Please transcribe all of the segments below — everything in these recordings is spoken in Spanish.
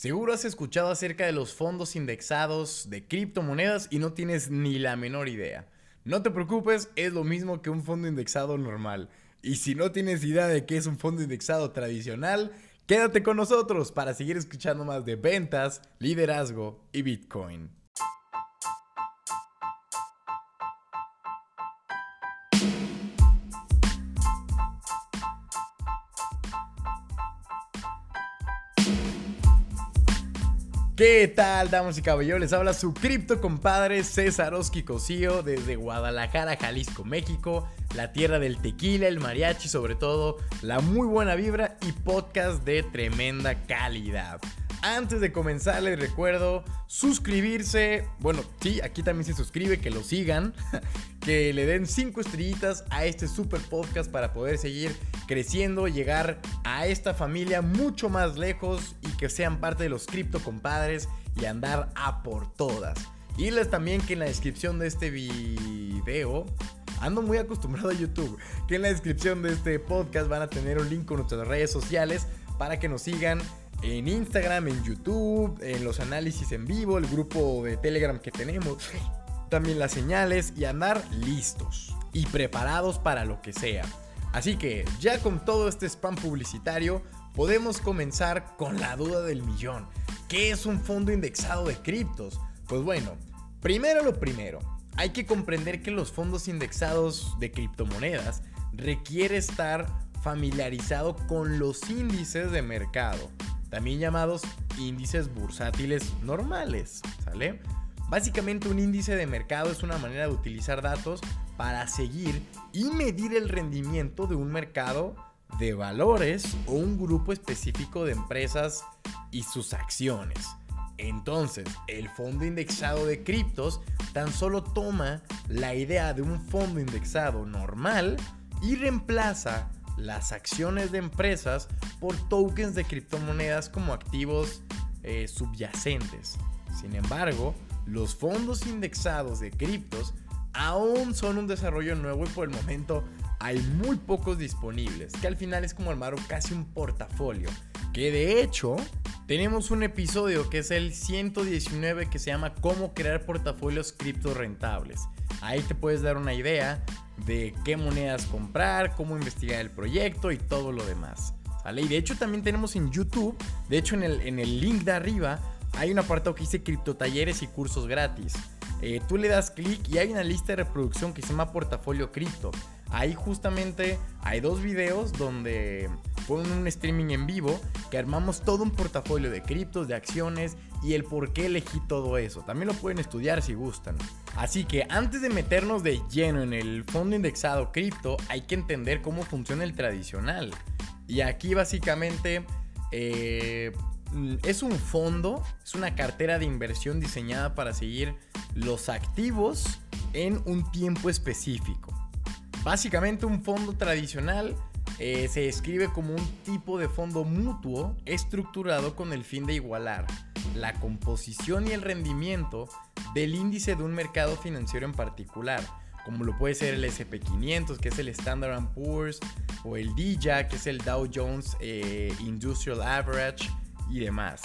Seguro has escuchado acerca de los fondos indexados de criptomonedas y no tienes ni la menor idea. No te preocupes, es lo mismo que un fondo indexado normal. Y si no tienes idea de qué es un fondo indexado tradicional, quédate con nosotros para seguir escuchando más de ventas, liderazgo y Bitcoin. ¿Qué tal, damas y caballeros? Les habla su cripto compadre César Oski Cosío desde Guadalajara, Jalisco, México, la tierra del tequila, el mariachi, sobre todo, la muy buena vibra y podcast de tremenda calidad. Antes de comenzar les recuerdo suscribirse, bueno, sí, aquí también se suscribe, que lo sigan, que le den 5 estrellitas a este super podcast para poder seguir creciendo, llegar a esta familia mucho más lejos y que sean parte de los cripto compadres y andar a por todas. Y les también que en la descripción de este video ando muy acostumbrado a YouTube, que en la descripción de este podcast van a tener un link con nuestras redes sociales para que nos sigan en Instagram, en YouTube, en los análisis en vivo, el grupo de Telegram que tenemos, también las señales y andar listos y preparados para lo que sea. Así que ya con todo este spam publicitario, podemos comenzar con la duda del millón. ¿Qué es un fondo indexado de criptos? Pues bueno, primero lo primero, hay que comprender que los fondos indexados de criptomonedas requiere estar familiarizado con los índices de mercado también llamados índices bursátiles normales, ¿sale? Básicamente un índice de mercado es una manera de utilizar datos para seguir y medir el rendimiento de un mercado de valores o un grupo específico de empresas y sus acciones. Entonces, el fondo indexado de criptos tan solo toma la idea de un fondo indexado normal y reemplaza las acciones de empresas por tokens de criptomonedas como activos eh, subyacentes. Sin embargo, los fondos indexados de criptos aún son un desarrollo nuevo y por el momento hay muy pocos disponibles, que al final es como armar casi un portafolio. Que de hecho, tenemos un episodio que es el 119 que se llama Cómo crear portafolios cripto rentables. Ahí te puedes dar una idea de qué monedas comprar, cómo investigar el proyecto y todo lo demás. ¿Sale? Y de hecho también tenemos en YouTube, de hecho en el, en el link de arriba hay un apartado que dice criptotalleres y cursos gratis. Eh, tú le das clic y hay una lista de reproducción que se llama Portafolio Cripto. Ahí justamente hay dos videos donde ponen un streaming en vivo que armamos todo un portafolio de criptos, de acciones y el por qué elegí todo eso. También lo pueden estudiar si gustan. Así que antes de meternos de lleno en el fondo indexado cripto, hay que entender cómo funciona el tradicional. Y aquí básicamente eh, es un fondo, es una cartera de inversión diseñada para seguir los activos en un tiempo específico. Básicamente un fondo tradicional eh, se describe como un tipo de fondo mutuo estructurado con el fin de igualar la composición y el rendimiento del índice de un mercado financiero en particular, como lo puede ser el SP500, que es el Standard Poor's, o el DJA, que es el Dow Jones eh, Industrial Average, y demás.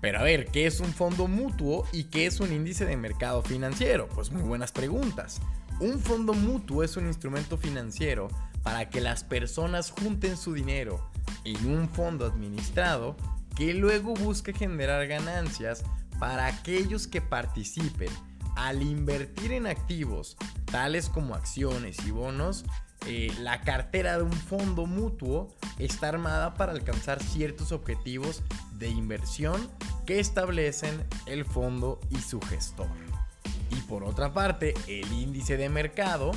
Pero a ver, ¿qué es un fondo mutuo y qué es un índice de mercado financiero? Pues muy buenas preguntas. Un fondo mutuo es un instrumento financiero para que las personas junten su dinero en un fondo administrado que luego busque generar ganancias para aquellos que participen al invertir en activos tales como acciones y bonos. Eh, la cartera de un fondo mutuo está armada para alcanzar ciertos objetivos de inversión que establecen el fondo y su gestor. Y por otra parte, el índice de mercado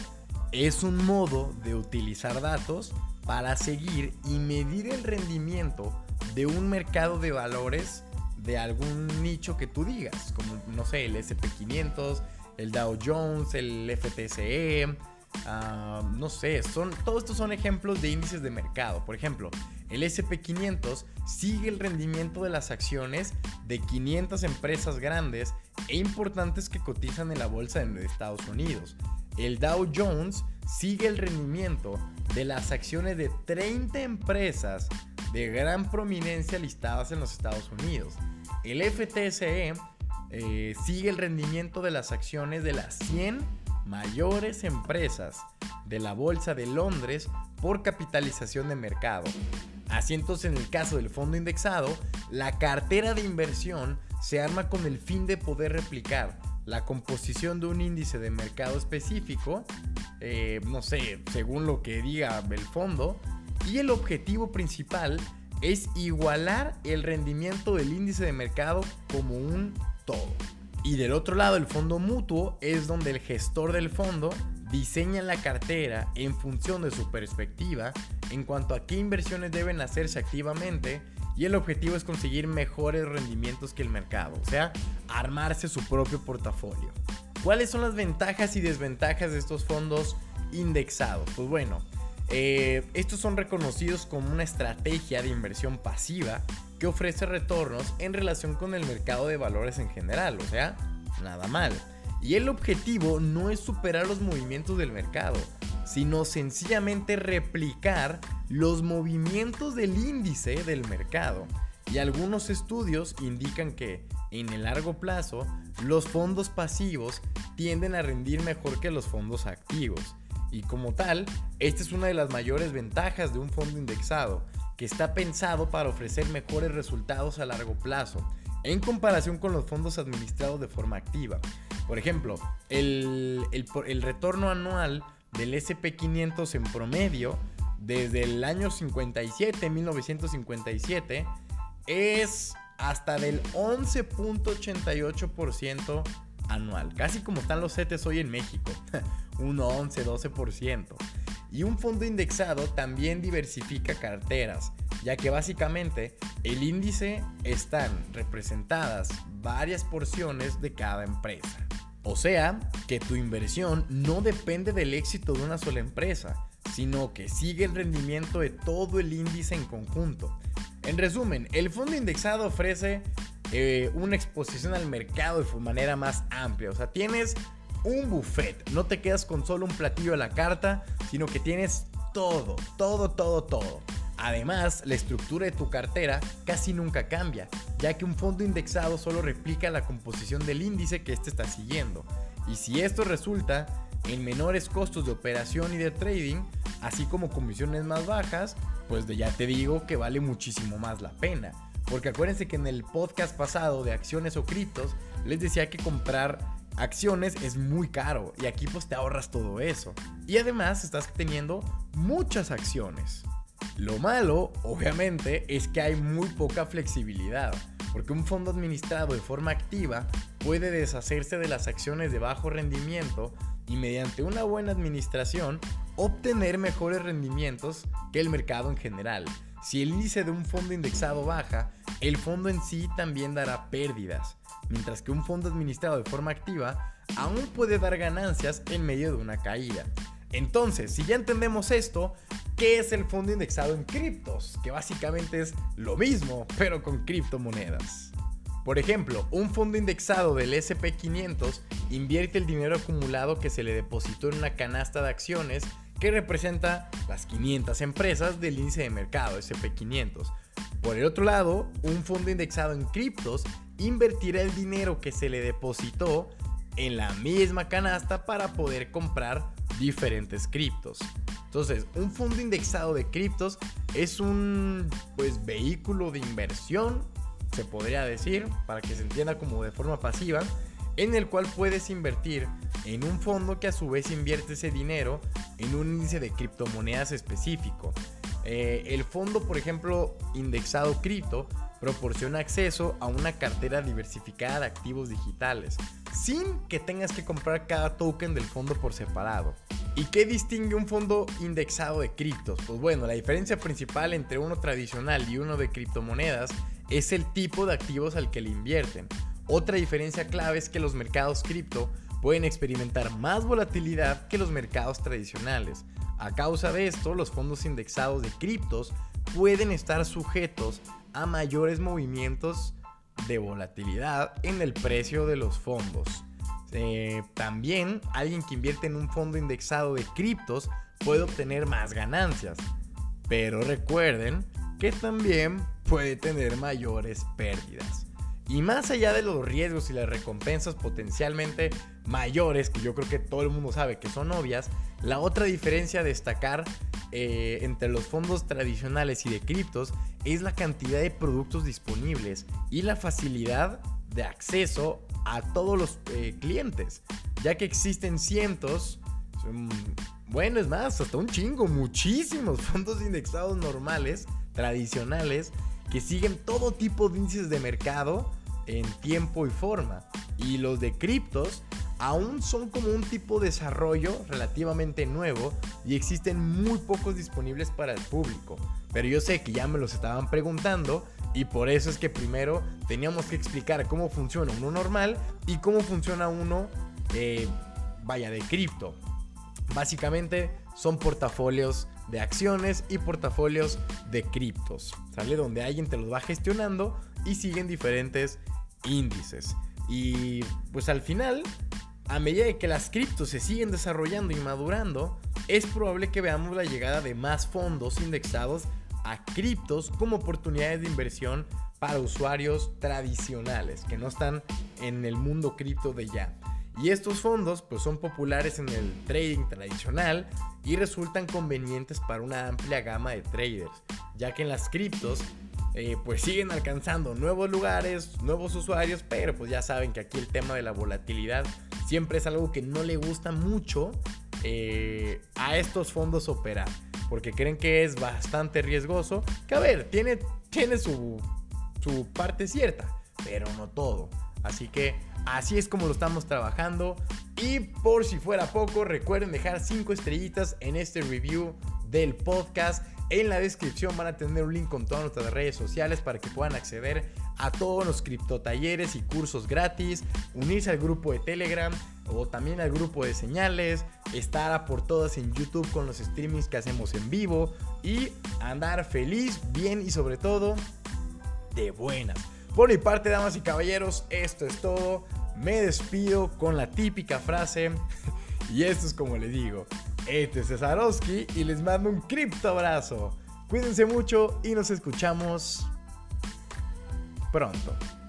es un modo de utilizar datos para seguir y medir el rendimiento de un mercado de valores de algún nicho que tú digas, como no sé, el SP500, el Dow Jones, el FTSE, ah, no sé, son, todos estos son ejemplos de índices de mercado. Por ejemplo, el SP500 sigue el rendimiento de las acciones de 500 empresas grandes e importantes que cotizan en la bolsa de Estados Unidos. El Dow Jones sigue el rendimiento de las acciones de 30 empresas de gran prominencia listadas en los Estados Unidos. El FTSE eh, sigue el rendimiento de las acciones de las 100 mayores empresas de la Bolsa de Londres por capitalización de mercado. Así entonces en el caso del fondo indexado, la cartera de inversión se arma con el fin de poder replicar la composición de un índice de mercado específico, eh, no sé, según lo que diga el fondo, y el objetivo principal es igualar el rendimiento del índice de mercado como un todo. Y del otro lado, el fondo mutuo es donde el gestor del fondo diseña la cartera en función de su perspectiva en cuanto a qué inversiones deben hacerse activamente y el objetivo es conseguir mejores rendimientos que el mercado, o sea, armarse su propio portafolio. ¿Cuáles son las ventajas y desventajas de estos fondos indexados? Pues bueno, eh, estos son reconocidos como una estrategia de inversión pasiva que ofrece retornos en relación con el mercado de valores en general, o sea, nada mal. Y el objetivo no es superar los movimientos del mercado, sino sencillamente replicar los movimientos del índice del mercado. Y algunos estudios indican que en el largo plazo los fondos pasivos tienden a rendir mejor que los fondos activos. Y como tal, esta es una de las mayores ventajas de un fondo indexado, que está pensado para ofrecer mejores resultados a largo plazo, en comparación con los fondos administrados de forma activa. Por ejemplo, el, retorno anual del SP500 en promedio desde el año 57, 1957, es hasta del 11.88% anual, casi como están los CETES hoy en México, un 11, 12%. Y un fondo indexado también diversifica carteras, ya que básicamente el índice están representadas varias porciones de cada empresa. O sea, que tu inversión no depende del éxito de una sola empresa, sino que sigue el rendimiento de todo el índice en conjunto. En resumen, el fondo indexado ofrece eh, una exposición al mercado de manera más amplia. O sea, tienes un buffet. No te quedas con solo un platillo a la carta, sino que tienes todo, todo, todo, todo. Además, la estructura de tu cartera casi nunca cambia, ya que un fondo indexado solo replica la composición del índice que éste está siguiendo. Y si esto resulta en menores costos de operación y de trading, así como comisiones más bajas, pues ya te digo que vale muchísimo más la pena. Porque acuérdense que en el podcast pasado de acciones o criptos les decía que comprar acciones es muy caro y aquí pues te ahorras todo eso. Y además estás teniendo muchas acciones. Lo malo, obviamente, es que hay muy poca flexibilidad, porque un fondo administrado de forma activa puede deshacerse de las acciones de bajo rendimiento y mediante una buena administración obtener mejores rendimientos que el mercado en general. Si el índice de un fondo indexado baja, el fondo en sí también dará pérdidas, mientras que un fondo administrado de forma activa aún puede dar ganancias en medio de una caída. Entonces, si ya entendemos esto, ¿qué es el fondo indexado en criptos? Que básicamente es lo mismo, pero con criptomonedas. Por ejemplo, un fondo indexado del SP500 invierte el dinero acumulado que se le depositó en una canasta de acciones que representa las 500 empresas del índice de mercado SP500. Por el otro lado, un fondo indexado en criptos invertirá el dinero que se le depositó en la misma canasta para poder comprar diferentes criptos. Entonces, un fondo indexado de criptos es un pues vehículo de inversión, se podría decir, para que se entienda como de forma pasiva, en el cual puedes invertir en un fondo que a su vez invierte ese dinero en un índice de criptomonedas específico. Eh, el fondo, por ejemplo, indexado cripto, proporciona acceso a una cartera diversificada de activos digitales, sin que tengas que comprar cada token del fondo por separado. ¿Y qué distingue un fondo indexado de criptos? Pues bueno, la diferencia principal entre uno tradicional y uno de criptomonedas es el tipo de activos al que le invierten. Otra diferencia clave es que los mercados cripto pueden experimentar más volatilidad que los mercados tradicionales. A causa de esto, los fondos indexados de criptos pueden estar sujetos a mayores movimientos de volatilidad en el precio de los fondos. Eh, también alguien que invierte en un fondo indexado de criptos puede obtener más ganancias. Pero recuerden que también puede tener mayores pérdidas. Y más allá de los riesgos y las recompensas potencialmente mayores, que yo creo que todo el mundo sabe que son obvias, la otra diferencia a destacar eh, entre los fondos tradicionales y de criptos es la cantidad de productos disponibles y la facilidad de acceso a todos los eh, clientes, ya que existen cientos, bueno, es más, hasta un chingo, muchísimos fondos indexados normales, tradicionales, que siguen todo tipo de índices de mercado en tiempo y forma. Y los de criptos aún son como un tipo de desarrollo relativamente nuevo y existen muy pocos disponibles para el público. Pero yo sé que ya me los estaban preguntando y por eso es que primero teníamos que explicar cómo funciona uno normal y cómo funciona uno, eh, vaya, de cripto. Básicamente son portafolios de acciones y portafolios de criptos. Sale donde alguien te los va gestionando y siguen diferentes índices. Y pues al final, a medida de que las criptos se siguen desarrollando y madurando, es probable que veamos la llegada de más fondos indexados a criptos como oportunidades de inversión para usuarios tradicionales que no están en el mundo cripto de ya. Y estos fondos pues son populares en el trading tradicional y resultan convenientes para una amplia gama de traders, ya que en las criptos eh, pues siguen alcanzando nuevos lugares, nuevos usuarios, pero pues ya saben que aquí el tema de la volatilidad siempre es algo que no le gusta mucho eh, a estos fondos operar, porque creen que es bastante riesgoso, que a ver, tiene, tiene su, su parte cierta, pero no todo. Así que así es como lo estamos trabajando. Y por si fuera poco, recuerden dejar 5 estrellitas en este review del podcast. En la descripción van a tener un link con todas nuestras redes sociales para que puedan acceder a todos los criptotalleres y cursos gratis, unirse al grupo de Telegram o también al grupo de señales, estar a por todas en YouTube con los streamings que hacemos en vivo y andar feliz, bien y sobre todo de buenas. Por mi parte, damas y caballeros, esto es todo. Me despido con la típica frase. y esto es como le digo. Este es Cesarowski y les mando un cripto abrazo. Cuídense mucho y nos escuchamos pronto.